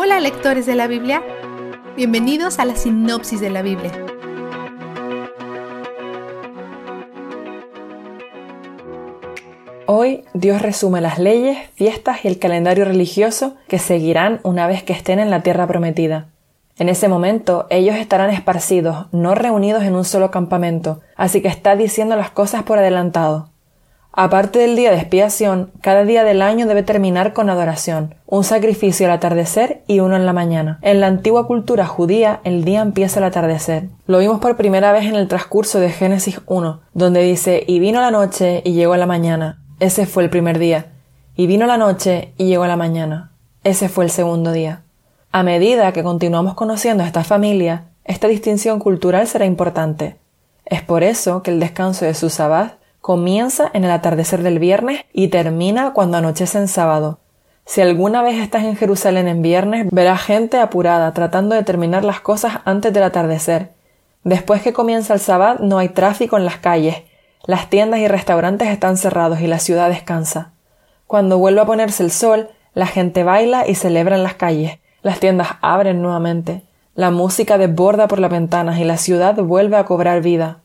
Hola lectores de la Biblia, bienvenidos a la sinopsis de la Biblia. Hoy Dios resume las leyes, fiestas y el calendario religioso que seguirán una vez que estén en la tierra prometida. En ese momento ellos estarán esparcidos, no reunidos en un solo campamento, así que está diciendo las cosas por adelantado. Aparte del día de expiación, cada día del año debe terminar con adoración, un sacrificio al atardecer y uno en la mañana. En la antigua cultura judía, el día empieza al atardecer. Lo vimos por primera vez en el transcurso de Génesis 1, donde dice, y vino la noche y llegó la mañana. Ese fue el primer día. Y vino la noche y llegó la mañana. Ese fue el segundo día. A medida que continuamos conociendo a esta familia, esta distinción cultural será importante. Es por eso que el descanso de su sabbat Comienza en el atardecer del viernes y termina cuando anochece en sábado. Si alguna vez estás en Jerusalén en viernes, verás gente apurada tratando de terminar las cosas antes del atardecer. Después que comienza el sábado no hay tráfico en las calles, las tiendas y restaurantes están cerrados y la ciudad descansa. Cuando vuelve a ponerse el sol, la gente baila y celebra en las calles, las tiendas abren nuevamente, la música desborda por las ventanas y la ciudad vuelve a cobrar vida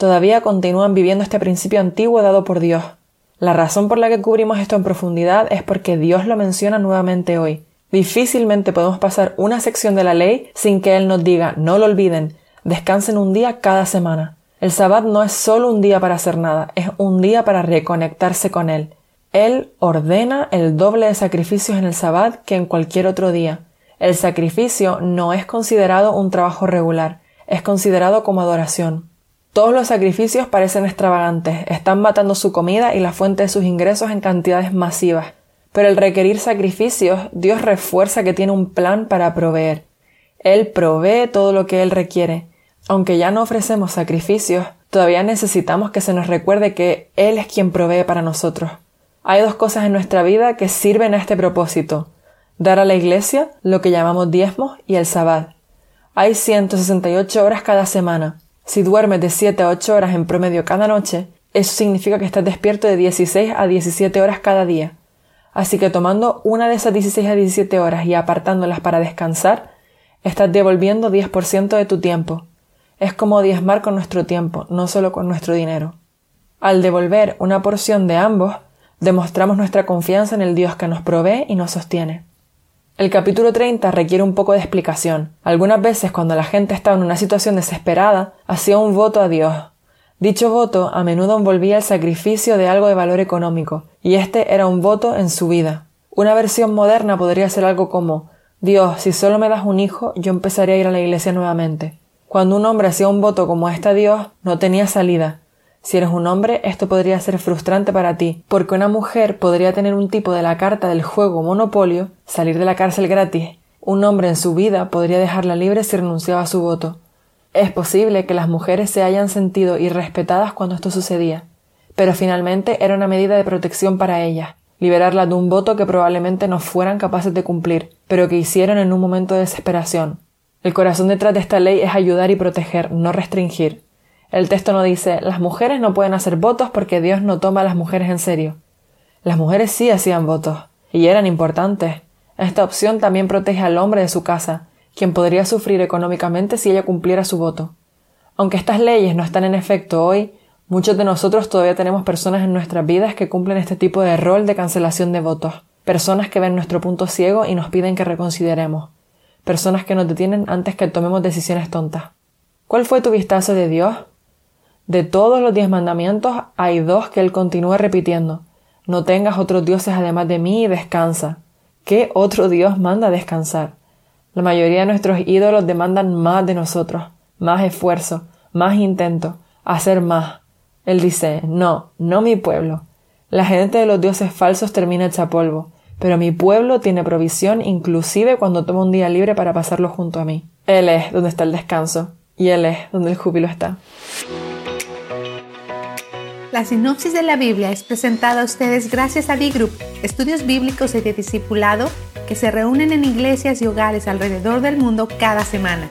todavía continúan viviendo este principio antiguo dado por Dios. La razón por la que cubrimos esto en profundidad es porque Dios lo menciona nuevamente hoy. Difícilmente podemos pasar una sección de la ley sin que Él nos diga no lo olviden, descansen un día cada semana. El sabbat no es solo un día para hacer nada, es un día para reconectarse con Él. Él ordena el doble de sacrificios en el sabbat que en cualquier otro día. El sacrificio no es considerado un trabajo regular, es considerado como adoración. Todos los sacrificios parecen extravagantes, están matando su comida y la fuente de sus ingresos en cantidades masivas. Pero el requerir sacrificios, Dios refuerza que tiene un plan para proveer. Él provee todo lo que Él requiere. Aunque ya no ofrecemos sacrificios, todavía necesitamos que se nos recuerde que Él es quien provee para nosotros. Hay dos cosas en nuestra vida que sirven a este propósito. Dar a la iglesia lo que llamamos diezmos y el sabbat. Hay 168 horas cada semana. Si duermes de 7 a 8 horas en promedio cada noche, eso significa que estás despierto de 16 a 17 horas cada día. Así que tomando una de esas 16 a 17 horas y apartándolas para descansar, estás devolviendo 10% de tu tiempo. Es como diezmar con nuestro tiempo, no solo con nuestro dinero. Al devolver una porción de ambos, demostramos nuestra confianza en el Dios que nos provee y nos sostiene. El capítulo 30 requiere un poco de explicación. Algunas veces cuando la gente estaba en una situación desesperada, hacía un voto a Dios. Dicho voto a menudo envolvía el sacrificio de algo de valor económico, y este era un voto en su vida. Una versión moderna podría ser algo como Dios, si solo me das un hijo, yo empezaré a ir a la iglesia nuevamente. Cuando un hombre hacía un voto como este a Dios, no tenía salida. Si eres un hombre, esto podría ser frustrante para ti, porque una mujer podría tener un tipo de la carta del juego monopolio, salir de la cárcel gratis. Un hombre en su vida podría dejarla libre si renunciaba a su voto. Es posible que las mujeres se hayan sentido irrespetadas cuando esto sucedía, pero finalmente era una medida de protección para ellas, liberarlas de un voto que probablemente no fueran capaces de cumplir, pero que hicieron en un momento de desesperación. El corazón detrás de esta ley es ayudar y proteger, no restringir. El texto no dice las mujeres no pueden hacer votos porque Dios no toma a las mujeres en serio. Las mujeres sí hacían votos, y eran importantes. Esta opción también protege al hombre de su casa, quien podría sufrir económicamente si ella cumpliera su voto. Aunque estas leyes no están en efecto hoy, muchos de nosotros todavía tenemos personas en nuestras vidas que cumplen este tipo de rol de cancelación de votos, personas que ven nuestro punto ciego y nos piden que reconsideremos, personas que nos detienen antes que tomemos decisiones tontas. ¿Cuál fue tu vistazo de Dios? De todos los diez mandamientos hay dos que él continúa repitiendo. No tengas otros dioses además de mí y descansa. ¿Qué otro Dios manda descansar? La mayoría de nuestros ídolos demandan más de nosotros, más esfuerzo, más intento, hacer más. Él dice, no, no mi pueblo. La gente de los dioses falsos termina hecha polvo, pero mi pueblo tiene provisión inclusive cuando toma un día libre para pasarlo junto a mí. Él es donde está el descanso, y Él es donde el júbilo está. La sinopsis de la Biblia es presentada a ustedes gracias a B-Group, estudios bíblicos y de discipulado que se reúnen en iglesias y hogares alrededor del mundo cada semana.